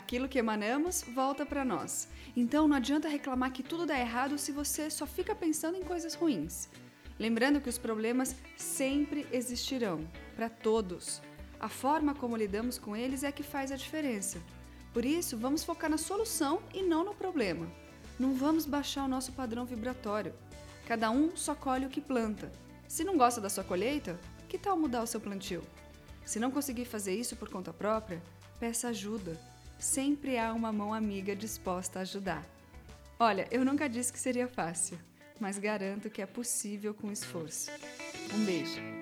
Aquilo que emanamos volta para nós. Então não adianta reclamar que tudo dá errado se você só fica pensando em coisas ruins. Lembrando que os problemas sempre existirão, para todos. A forma como lidamos com eles é que faz a diferença. Por isso, vamos focar na solução e não no problema. Não vamos baixar o nosso padrão vibratório. Cada um só colhe o que planta. Se não gosta da sua colheita, que tal mudar o seu plantio? Se não conseguir fazer isso por conta própria, peça ajuda. Sempre há uma mão amiga disposta a ajudar. Olha, eu nunca disse que seria fácil, mas garanto que é possível com esforço. Um beijo!